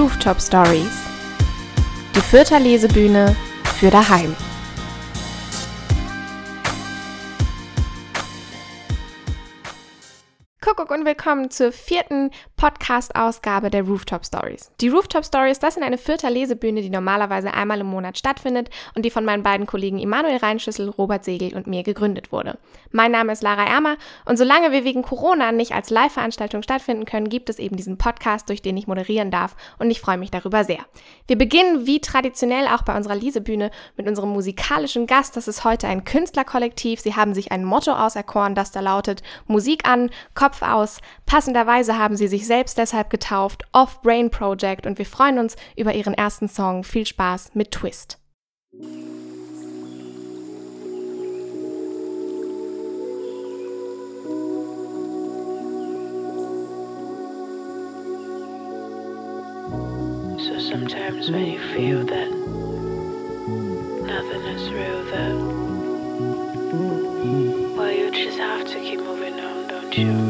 Rooftop Stories. Die Fürther Lesebühne für daheim. Kuckuck und willkommen zur vierten Podcast-Ausgabe der Rooftop Stories. Die Rooftop Stories, das sind eine vierte Lesebühne, die normalerweise einmal im Monat stattfindet und die von meinen beiden Kollegen Immanuel Reinschüssel, Robert Segel und mir gegründet wurde. Mein Name ist Lara Ermer und solange wir wegen Corona nicht als Live-Veranstaltung stattfinden können, gibt es eben diesen Podcast, durch den ich moderieren darf und ich freue mich darüber sehr. Wir beginnen wie traditionell auch bei unserer Lesebühne mit unserem musikalischen Gast. Das ist heute ein Künstlerkollektiv. Sie haben sich ein Motto auserkoren, das da lautet Musik an, Kopf aus. Passenderweise haben sie sich selbst deshalb getauft Off-Brain Project und wir freuen uns über ihren ersten Song. Viel Spaß mit Twist. So sometimes when you feel that nothing is real, that well, you just have to keep moving on, don't you?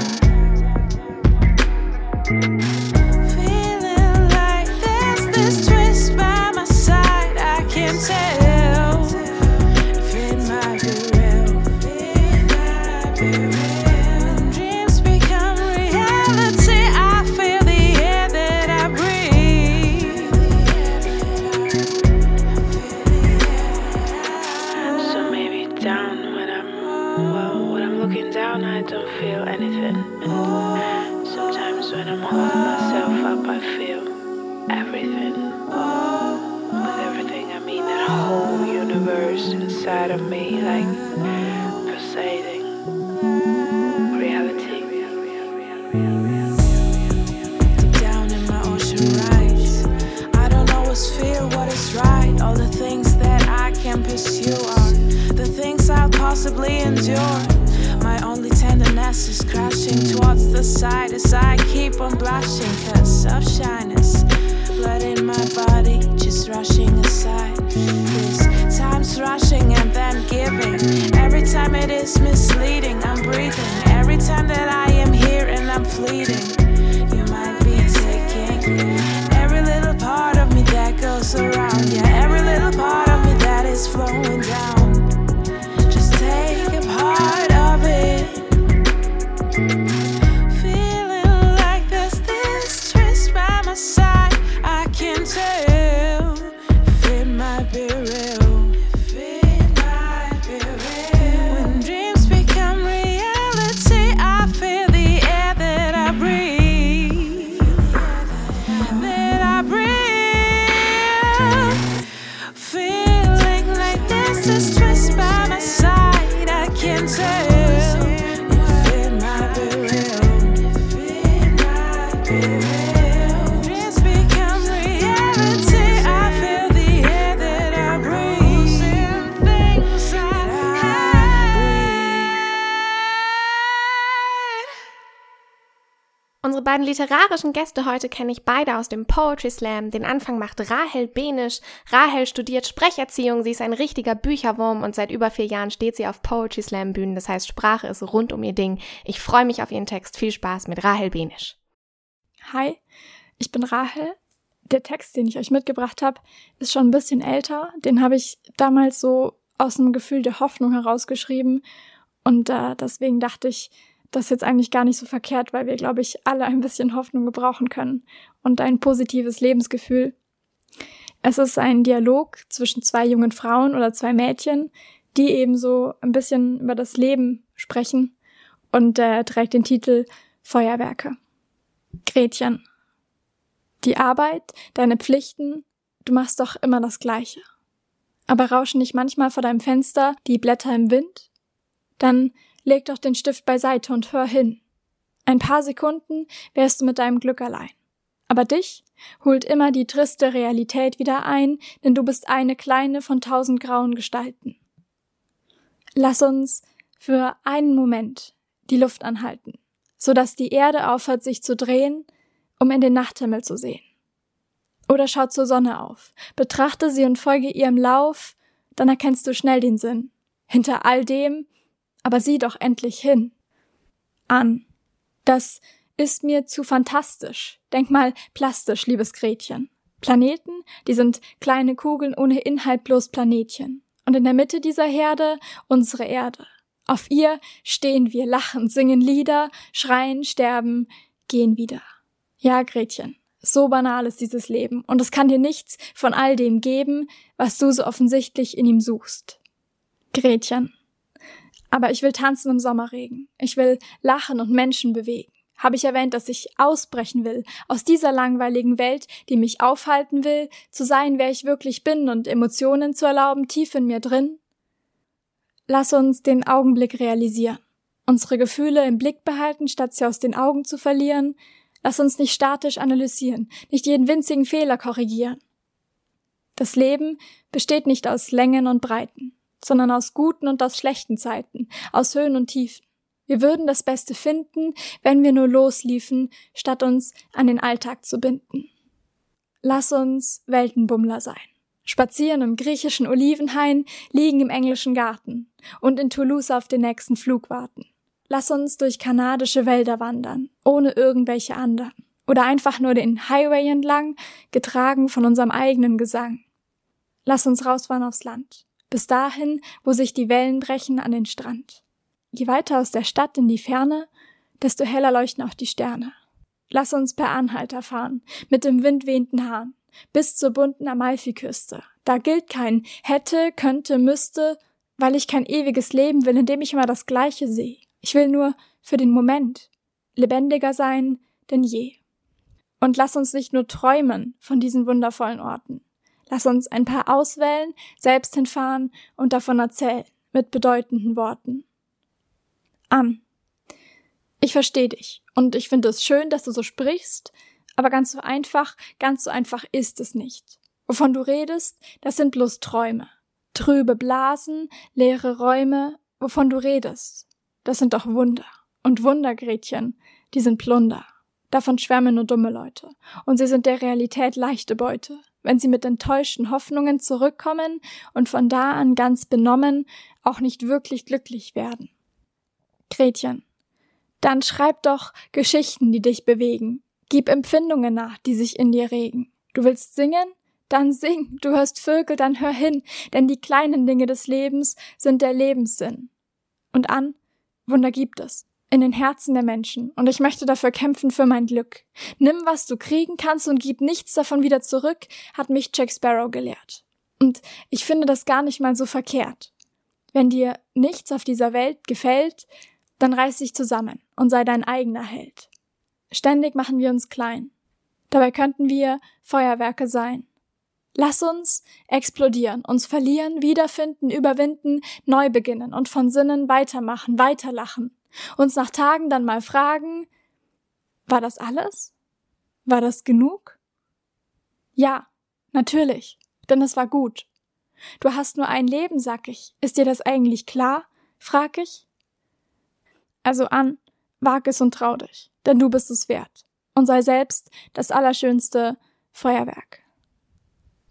on blushing cause of shyness. Blood in my body just rushing aside. This time's rushing and then giving. Every time it is misleading, I'm breathing. Every time that I am here and I'm fleeting, you might be taking every little part of me that goes around. Yeah, every little part of me that is flowing down. Just take a part of it. Unsere beiden literarischen Gäste heute kenne ich beide aus dem Poetry Slam. Den Anfang macht Rahel Benisch. Rahel studiert Sprecherziehung, sie ist ein richtiger Bücherwurm und seit über vier Jahren steht sie auf Poetry Slam Bühnen. Das heißt, Sprache ist rund um ihr Ding. Ich freue mich auf ihren Text. Viel Spaß mit Rahel Benisch. Hi, ich bin Rahel. Der Text, den ich euch mitgebracht habe, ist schon ein bisschen älter. Den habe ich damals so aus einem Gefühl der Hoffnung herausgeschrieben. Und äh, deswegen dachte ich, das jetzt eigentlich gar nicht so verkehrt, weil wir, glaube ich, alle ein bisschen Hoffnung gebrauchen können und ein positives Lebensgefühl. Es ist ein Dialog zwischen zwei jungen Frauen oder zwei Mädchen, die eben so ein bisschen über das Leben sprechen und äh, trägt den Titel Feuerwerke. Gretchen. Die Arbeit, deine Pflichten, du machst doch immer das Gleiche. Aber rauschen nicht manchmal vor deinem Fenster die Blätter im Wind? Dann leg doch den Stift beiseite und hör hin. Ein paar Sekunden wärst du mit deinem Glück allein. Aber dich holt immer die triste Realität wieder ein, denn du bist eine kleine von tausend grauen Gestalten. Lass uns für einen Moment die Luft anhalten. so dass die Erde aufhört, sich zu drehen, um in den Nachthimmel zu sehen. Oder schau zur Sonne auf, betrachte sie und folge ihrem Lauf, dann erkennst du schnell den Sinn. Hinter all dem, aber sieh doch endlich hin. An. Das ist mir zu fantastisch. Denk mal plastisch, liebes Gretchen. Planeten, die sind kleine Kugeln ohne Inhalt bloß Planetchen. Und in der Mitte dieser Herde unsere Erde. Auf ihr stehen wir, lachen, singen Lieder, schreien, sterben, gehen wieder. Ja, Gretchen, so banal ist dieses Leben, und es kann dir nichts von all dem geben, was du so offensichtlich in ihm suchst. Gretchen. Aber ich will tanzen im Sommerregen. Ich will lachen und Menschen bewegen. Habe ich erwähnt, dass ich ausbrechen will, aus dieser langweiligen Welt, die mich aufhalten will, zu sein, wer ich wirklich bin und Emotionen zu erlauben, tief in mir drin? Lass uns den Augenblick realisieren, unsere Gefühle im Blick behalten, statt sie aus den Augen zu verlieren. Lass uns nicht statisch analysieren, nicht jeden winzigen Fehler korrigieren. Das Leben besteht nicht aus Längen und Breiten, sondern aus guten und aus schlechten Zeiten, aus Höhen und Tiefen. Wir würden das Beste finden, wenn wir nur losliefen, statt uns an den Alltag zu binden. Lass uns Weltenbummler sein. Spazieren im griechischen Olivenhain, liegen im englischen Garten und in Toulouse auf den nächsten Flug warten. Lass uns durch kanadische Wälder wandern, ohne irgendwelche anderen. Oder einfach nur den Highway entlang, getragen von unserem eigenen Gesang. Lass uns rausfahren aufs Land. Bis dahin, wo sich die Wellen brechen an den Strand. Je weiter aus der Stadt in die Ferne, desto heller leuchten auch die Sterne. Lass uns per Anhalter fahren, mit dem windwehenden Hahn, bis zur bunten Amalfiküste. Da gilt kein hätte, könnte, müsste, weil ich kein ewiges Leben will, in dem ich immer das Gleiche sehe. Ich will nur für den Moment lebendiger sein denn je. Und lass uns nicht nur träumen von diesen wundervollen Orten. Lass uns ein paar auswählen, selbst hinfahren und davon erzählen, mit bedeutenden Worten an. Ich verstehe dich und ich finde es schön, dass du so sprichst, aber ganz so einfach, ganz so einfach ist es nicht. Wovon du redest, das sind bloß Träume. Trübe Blasen, leere Räume, wovon du redest. Das sind doch Wunder. Und Wunder, Gretchen, die sind Plunder. Davon schwärmen nur dumme Leute. Und sie sind der Realität leichte Beute. Wenn sie mit enttäuschten Hoffnungen zurückkommen und von da an ganz benommen auch nicht wirklich glücklich werden. Gretchen. Dann schreib doch Geschichten, die dich bewegen. Gib Empfindungen nach, die sich in dir regen. Du willst singen? Dann sing. Du hörst Vögel, dann hör hin, denn die kleinen Dinge des Lebens sind der Lebenssinn. Und an, Wunder gibt es. In den Herzen der Menschen. Und ich möchte dafür kämpfen für mein Glück. Nimm, was du kriegen kannst und gib nichts davon wieder zurück, hat mich Jack Sparrow gelehrt. Und ich finde das gar nicht mal so verkehrt. Wenn dir nichts auf dieser Welt gefällt, dann reiß dich zusammen und sei dein eigener Held. Ständig machen wir uns klein. Dabei könnten wir Feuerwerke sein. Lass uns explodieren, uns verlieren, wiederfinden, überwinden, neu beginnen und von Sinnen weitermachen, weiterlachen. Uns nach Tagen dann mal fragen, war das alles? War das genug? Ja, natürlich, denn es war gut. Du hast nur ein Leben, sag ich. Ist dir das eigentlich klar? frag ich. Also an, wag es und trau dich, denn du bist es wert. Und sei selbst das allerschönste Feuerwerk.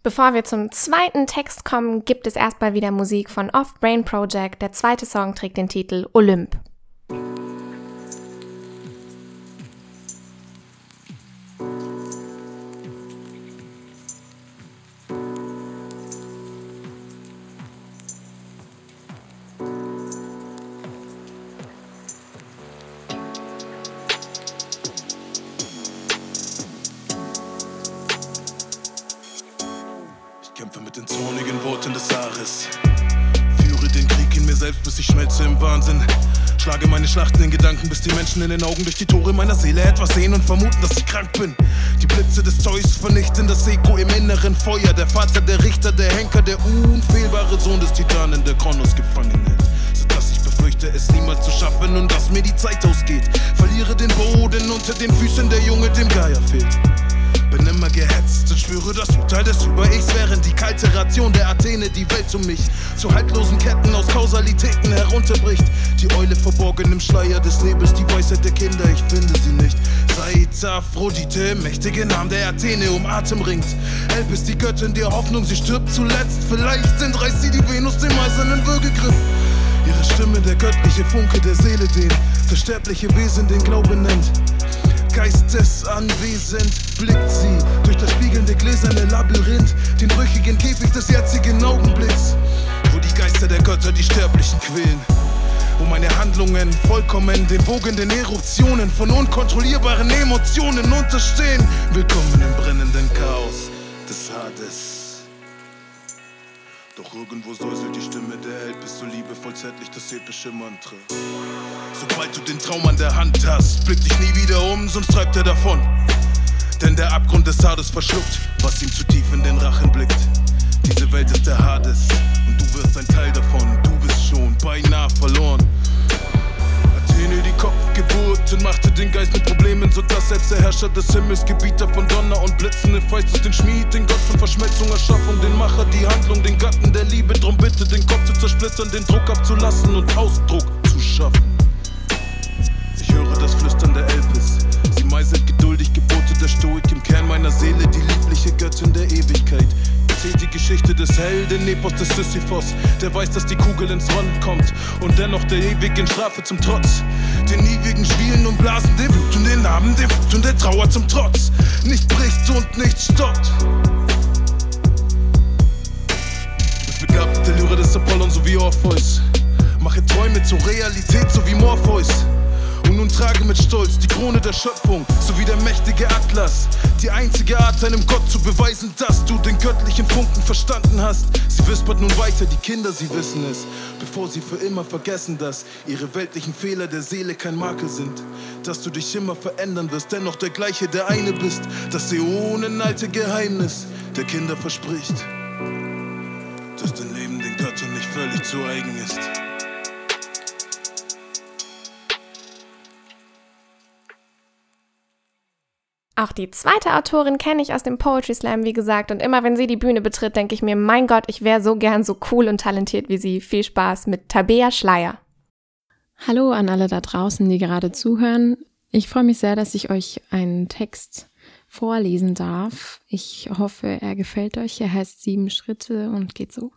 Bevor wir zum zweiten Text kommen, gibt es erstmal wieder Musik von Off Brain Project. Der zweite Song trägt den Titel Olymp. Schlachten in Gedanken, bis die Menschen in den Augen durch die Tore meiner Seele etwas sehen und vermuten, dass ich krank bin. Die Blitze des Zeus vernichten das Eko im inneren Feuer. Der Vater, der Richter, der Henker, der unfehlbare Sohn des Titanen, der Kronos gefangen hält. Sodass ich befürchte, es niemals zu schaffen und dass mir die Zeit ausgeht. Verliere den Boden unter den Füßen, der Junge dem Geier fehlt. Immer gehetzt und spüre das Urteil des Über-Ichs, während die kalte Ration der Athene die Welt um mich zu haltlosen Ketten aus Kausalitäten herunterbricht. Die Eule verborgen im Schleier des Nebels, die Weisheit der Kinder, ich finde sie nicht. Seid Aphrodite, mächtige Namen der Athene um Atem ringt. Elb ist die Göttin der Hoffnung, sie stirbt zuletzt. Vielleicht entreißt sie die Venus dem eisernen Würgegriff. Ihre Stimme, der göttliche Funke der Seele, den das sterbliche Wesen den Glauben nennt. Geistesanwesend blickt sie durch das spiegelnde gläserne Labyrinth, den brüchigen Käfig des jetzigen Augenblicks, wo die Geister der Götter die Sterblichen quälen. Wo meine Handlungen vollkommen den wogenden Eruptionen von unkontrollierbaren Emotionen unterstehen. Willkommen im brennenden Chaos des Hades. Doch irgendwo säuselt die Stimme der Held, bist so liebevoll zärtlich das epische Mantra. Sobald du den Traum an der Hand hast, blick dich nie wieder um, sonst treibt er davon. Denn der Abgrund des Hades verschluckt, was ihm zu tief in den Rachen blickt. Diese Welt ist der Hades und du wirst ein Teil davon. Du bist schon beinahe verloren. Athene die Kopfgeburt und machte den Geist mit Problemen, sodass selbst der Herrscher des Himmels, Gebieter von Donner und Blitzen, Hephaistos den Schmied, den Gott von Verschmelzung, Erschaffung, den Macher, die Handlung, den Gatten der Liebe, drum bitte den Kopf zu zersplittern, den Druck abzulassen und Ausdruck zu schaffen. Das Flüstern der Elpis. Sie meißelt geduldig Gebote der Stoik im Kern meiner Seele, die liebliche Göttin der Ewigkeit. Erzählt die Geschichte des Helden Nepos des Sisyphos, der weiß, dass die Kugel ins Rollen kommt und dennoch der ewigen Strafe zum Trotz. Den ewigen Spielen und Blasen, dem Blut und den Namen, dem Wut und der Trauer zum Trotz. Nicht bricht und nicht stoppt. Du bist begabt mit der Lyre des Apollon so wie Orpheus. Mache Träume zur Realität so wie Morpheus. Und nun trage mit Stolz die Krone der Schöpfung, sowie der mächtige Atlas. Die einzige Art, einem Gott zu beweisen, dass du den göttlichen Funken verstanden hast. Sie wispert nun weiter, die Kinder, sie wissen es, bevor sie für immer vergessen, dass ihre weltlichen Fehler der Seele kein Makel sind. Dass du dich immer verändern wirst, dennoch der gleiche, der eine bist. Das äonenalte Geheimnis der Kinder verspricht, dass dein Leben den Göttern nicht völlig zu eigen ist. Auch die zweite Autorin kenne ich aus dem Poetry Slam, wie gesagt, und immer wenn sie die Bühne betritt, denke ich mir, mein Gott, ich wäre so gern so cool und talentiert wie sie. Viel Spaß mit Tabea Schleier. Hallo an alle da draußen, die gerade zuhören. Ich freue mich sehr, dass ich euch einen Text vorlesen darf. Ich hoffe, er gefällt euch. Er heißt Sieben Schritte und geht so.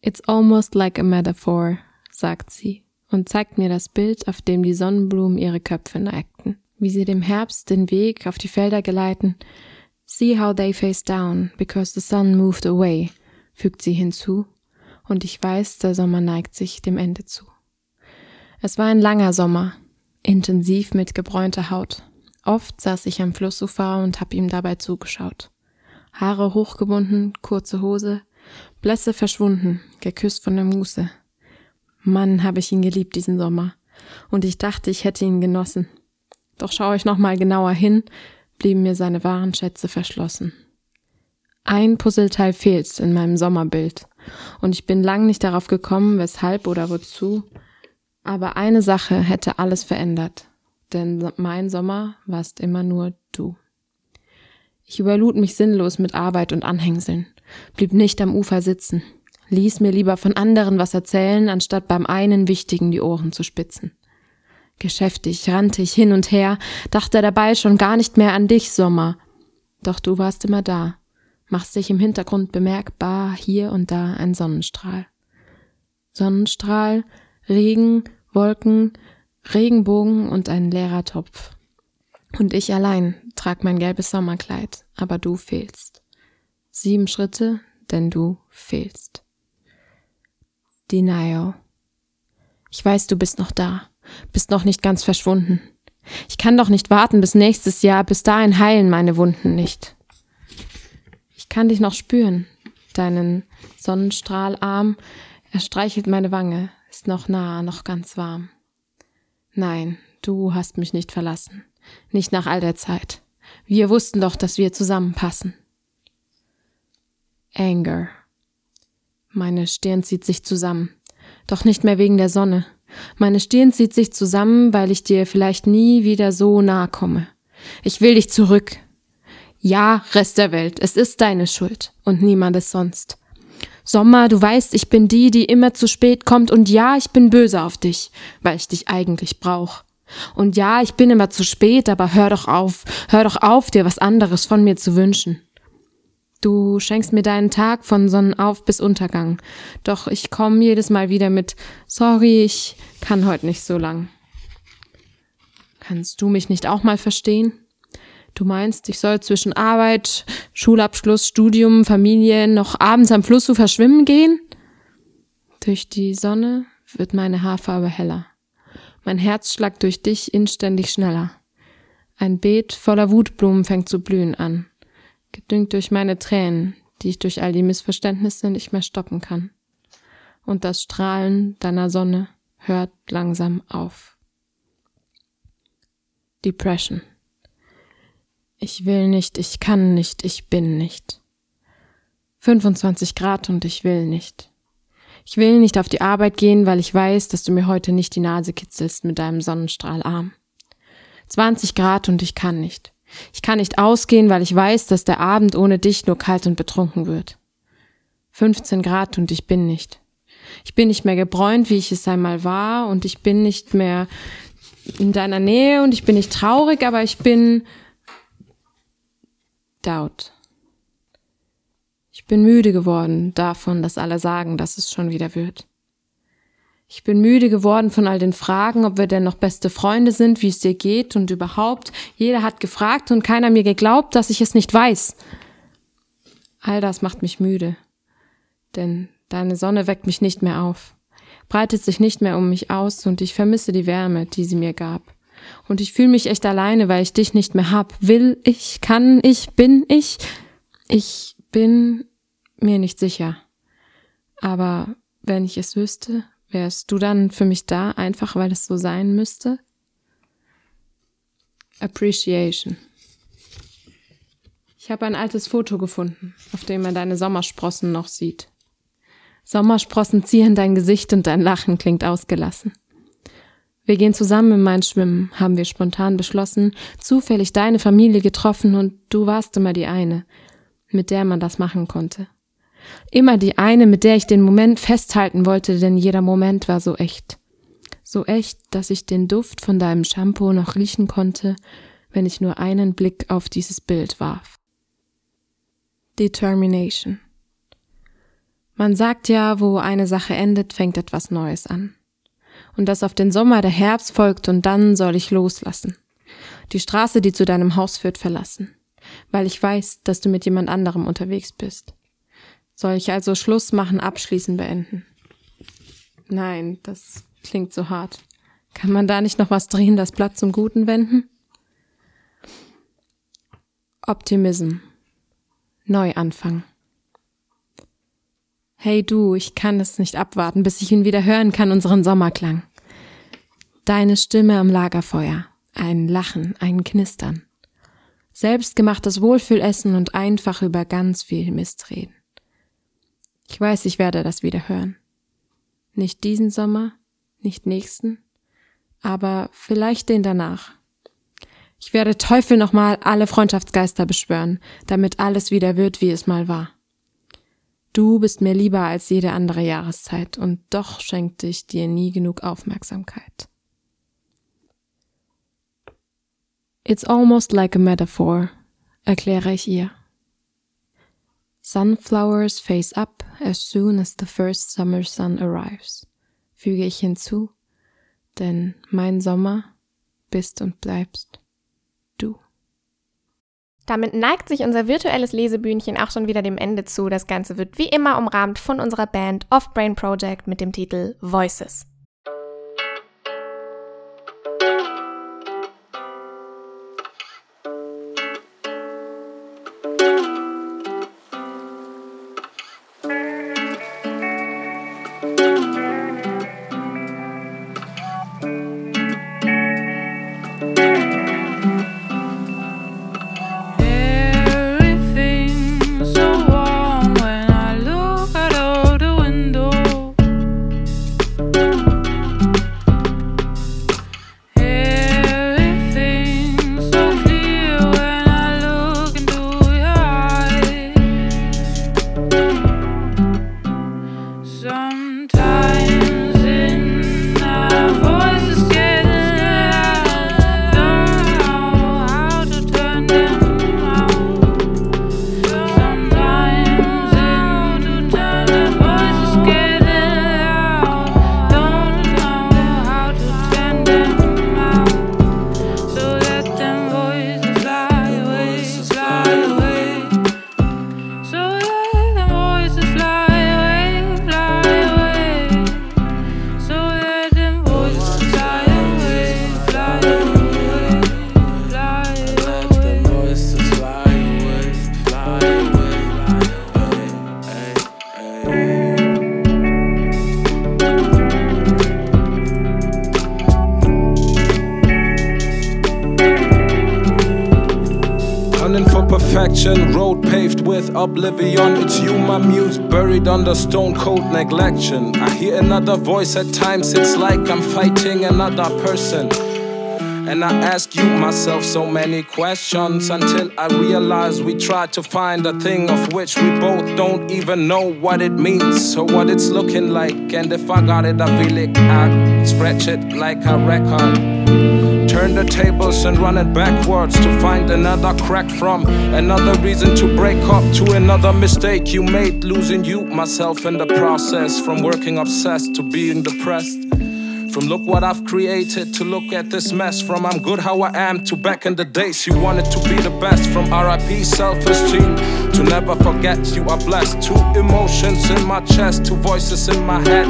It's almost like a metaphor, sagt sie und zeigt mir das Bild, auf dem die Sonnenblumen ihre Köpfe neigten wie sie dem Herbst den Weg auf die Felder geleiten. See how they face down, because the sun moved away, fügt sie hinzu, und ich weiß, der Sommer neigt sich dem Ende zu. Es war ein langer Sommer, intensiv mit gebräunter Haut. Oft saß ich am Flussufer und hab ihm dabei zugeschaut. Haare hochgebunden, kurze Hose, Blässe verschwunden, geküsst von der Muße. Mann, habe ich ihn geliebt diesen Sommer. Und ich dachte, ich hätte ihn genossen. Doch schaue ich nochmal genauer hin, blieben mir seine wahren Schätze verschlossen. Ein Puzzleteil fehlt in meinem Sommerbild, und ich bin lang nicht darauf gekommen, weshalb oder wozu, aber eine Sache hätte alles verändert, denn mein Sommer warst immer nur du. Ich überlud mich sinnlos mit Arbeit und Anhängseln, blieb nicht am Ufer sitzen, ließ mir lieber von anderen was erzählen, anstatt beim einen Wichtigen die Ohren zu spitzen. Geschäftig rannte ich hin und her, dachte dabei schon gar nicht mehr an dich, Sommer. Doch du warst immer da, machst dich im Hintergrund bemerkbar, hier und da ein Sonnenstrahl. Sonnenstrahl, Regen, Wolken, Regenbogen und ein leerer Topf. Und ich allein trag mein gelbes Sommerkleid, aber du fehlst. Sieben Schritte, denn du fehlst. Denial. Ich weiß, du bist noch da bist noch nicht ganz verschwunden. Ich kann doch nicht warten bis nächstes Jahr, bis dahin heilen meine Wunden nicht. Ich kann dich noch spüren, deinen Sonnenstrahlarm, er streichelt meine Wange, ist noch nah, noch ganz warm. Nein, du hast mich nicht verlassen, nicht nach all der Zeit. Wir wussten doch, dass wir zusammenpassen. Anger. Meine Stirn zieht sich zusammen, doch nicht mehr wegen der Sonne. Meine Stirn zieht sich zusammen, weil ich dir vielleicht nie wieder so nahe komme. Ich will dich zurück. Ja, Rest der Welt, es ist deine Schuld und niemandes sonst. Sommer, du weißt, ich bin die, die immer zu spät kommt und ja, ich bin böse auf dich, weil ich dich eigentlich brauch. Und ja, ich bin immer zu spät, aber hör doch auf, hör doch auf, dir was anderes von mir zu wünschen. Du schenkst mir deinen Tag von Sonnenauf bis Untergang, doch ich komm jedes Mal wieder mit Sorry, ich kann heute nicht so lang. Kannst du mich nicht auch mal verstehen? Du meinst, ich soll zwischen Arbeit, Schulabschluss, Studium, Familie noch abends am Flussufer schwimmen gehen? Durch die Sonne wird meine Haarfarbe heller. Mein Herzschlag durch dich inständig schneller. Ein Beet voller Wutblumen fängt zu blühen an, gedüngt durch meine Tränen, die ich durch all die Missverständnisse nicht mehr stoppen kann. Und das Strahlen deiner Sonne hört langsam auf. Depression. Ich will nicht, ich kann nicht, ich bin nicht. 25 Grad und ich will nicht. Ich will nicht auf die Arbeit gehen, weil ich weiß, dass du mir heute nicht die Nase kitzelst mit deinem Sonnenstrahlarm. 20 Grad und ich kann nicht. Ich kann nicht ausgehen, weil ich weiß, dass der Abend ohne dich nur kalt und betrunken wird. 15 Grad und ich bin nicht. Ich bin nicht mehr gebräunt, wie ich es einmal war, und ich bin nicht mehr in deiner Nähe und ich bin nicht traurig, aber ich bin Doubt. Ich bin müde geworden davon, dass alle sagen, dass es schon wieder wird. Ich bin müde geworden von all den Fragen, ob wir denn noch beste Freunde sind, wie es dir geht und überhaupt. Jeder hat gefragt und keiner mir geglaubt, dass ich es nicht weiß. All das macht mich müde. Denn deine Sonne weckt mich nicht mehr auf, breitet sich nicht mehr um mich aus und ich vermisse die Wärme, die sie mir gab. Und ich fühle mich echt alleine, weil ich dich nicht mehr hab. Will ich, kann ich, bin ich? Ich bin mir nicht sicher. Aber wenn ich es wüsste, wärst du dann für mich da, einfach weil es so sein müsste? Appreciation. Ich habe ein altes Foto gefunden, auf dem man deine Sommersprossen noch sieht. Sommersprossen ziehen dein Gesicht und dein Lachen klingt ausgelassen. Wir gehen zusammen in mein Schwimmen, haben wir spontan beschlossen, zufällig deine Familie getroffen und du warst immer die eine, mit der man das machen konnte. Immer die eine, mit der ich den Moment festhalten wollte, denn jeder Moment war so echt. So echt, dass ich den Duft von deinem Shampoo noch riechen konnte, wenn ich nur einen Blick auf dieses Bild warf. Determination. Man sagt ja, wo eine Sache endet, fängt etwas Neues an und dass auf den Sommer der Herbst folgt und dann soll ich loslassen. Die Straße, die zu deinem Haus führt, verlassen, weil ich weiß, dass du mit jemand anderem unterwegs bist. Soll ich also Schluss machen, abschließen, beenden? Nein, das klingt so hart. Kann man da nicht noch was drehen, das Blatt zum Guten wenden? Optimism. Neuanfang. Hey du, ich kann es nicht abwarten, bis ich ihn wieder hören kann, unseren Sommerklang. Deine Stimme am Lagerfeuer, ein Lachen, ein Knistern. Selbstgemachtes Wohlfühlessen und einfach über ganz viel Mist reden. Ich weiß, ich werde das wieder hören. Nicht diesen Sommer, nicht nächsten, aber vielleicht den danach. Ich werde Teufel nochmal alle Freundschaftsgeister beschwören, damit alles wieder wird, wie es mal war. Du bist mir lieber als jede andere Jahreszeit und doch schenkte ich dir nie genug Aufmerksamkeit. It's almost like a metaphor, erkläre ich ihr. Sunflowers face up as soon as the first summer sun arrives, füge ich hinzu, denn mein Sommer bist und bleibst du. Damit neigt sich unser virtuelles Lesebühnchen auch schon wieder dem Ende zu. Das Ganze wird wie immer umrahmt von unserer Band Offbrain Project mit dem Titel Voices. Perfection. Road paved with oblivion. It's you, my muse, buried under stone cold neglection. I hear another voice at times, it's like I'm fighting another person. And I ask you myself so many questions until I realize we try to find a thing of which we both don't even know what it means or what it's looking like. And if I got it, I feel it, I scratch it like a record. Turn the tables and run it backwards to find another crack from another reason to break up to another mistake you made, losing you, myself in the process. From working obsessed to being depressed. From look what I've created to look at this mess. From I'm good how I am to back in the days you wanted to be the best. From RIP self esteem to never forget you are blessed. Two emotions in my chest, two voices in my head.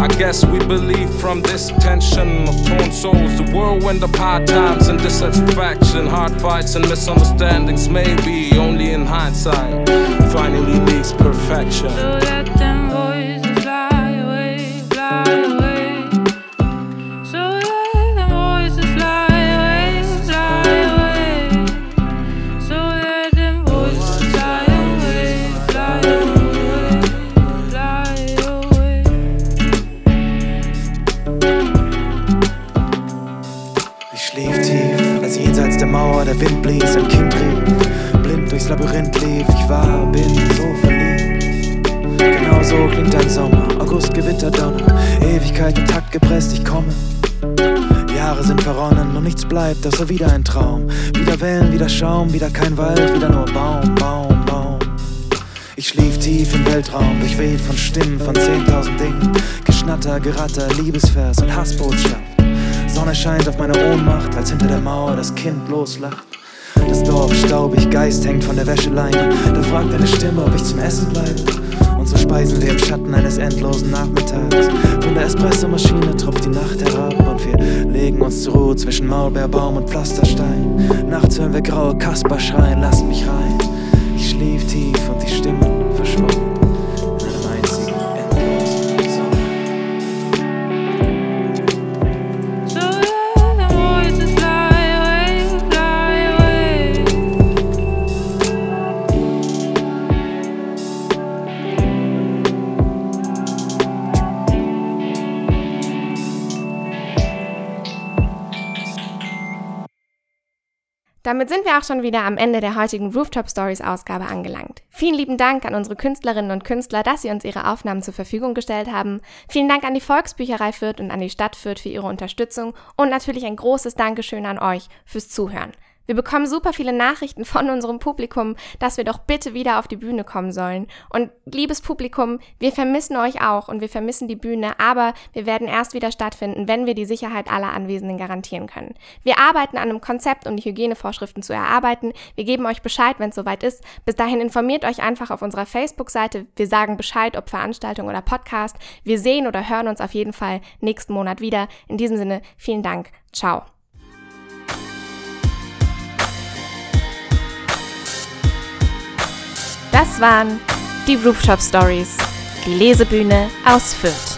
I guess we believe from this tension of torn souls, the whirlwind of hard times and dissatisfaction, hard fights and misunderstandings. Maybe only in hindsight finally leads perfection. Jenseits der Mauer der Wind blies, ein Kind rief, blind durchs Labyrinth lief, ich war, bin so verliebt. Genau so klingt ein Sommer, August, Gewitter, Donner, Ewigkeit in Takt gepresst, ich komme. Jahre sind verronnen und nichts bleibt, außer wieder ein Traum. Wieder Wellen, wieder Schaum, wieder kein Wald, wieder nur Baum, Baum, Baum. Ich schlief tief im Weltraum, durchweht von Stimmen, von zehntausend Dingen. Geschnatter, Geratter, Liebesvers und Hassbotschaft. Sonne scheint auf meine Ohnmacht, als hinter der Mauer das Kind loslacht. Das Dorf staubig, Geist hängt von der Wäscheleine. Da fragt eine Stimme, ob ich zum Essen bleibe. Unsere Speisen wir im Schatten eines endlosen Nachmittags. Von der Espressomaschine tropft die Nacht herab und wir legen uns zur Ruhe zwischen Maulbeerbaum und Pflasterstein. Nachts hören wir graue Kasper schreien, lasst mich rein. Ich schlief tief und die Stimmen verschwunden Damit sind wir auch schon wieder am Ende der heutigen Rooftop Stories Ausgabe angelangt. Vielen lieben Dank an unsere Künstlerinnen und Künstler, dass sie uns ihre Aufnahmen zur Verfügung gestellt haben. Vielen Dank an die Volksbücherei Fürth und an die Stadt Fürth für ihre Unterstützung und natürlich ein großes Dankeschön an euch fürs Zuhören. Wir bekommen super viele Nachrichten von unserem Publikum, dass wir doch bitte wieder auf die Bühne kommen sollen. Und liebes Publikum, wir vermissen euch auch und wir vermissen die Bühne, aber wir werden erst wieder stattfinden, wenn wir die Sicherheit aller Anwesenden garantieren können. Wir arbeiten an einem Konzept, um die Hygienevorschriften zu erarbeiten. Wir geben euch Bescheid, wenn es soweit ist. Bis dahin informiert euch einfach auf unserer Facebook-Seite. Wir sagen Bescheid, ob Veranstaltung oder Podcast. Wir sehen oder hören uns auf jeden Fall nächsten Monat wieder. In diesem Sinne, vielen Dank. Ciao. Das waren die Rooftop Stories, die Lesebühne aus Fürth.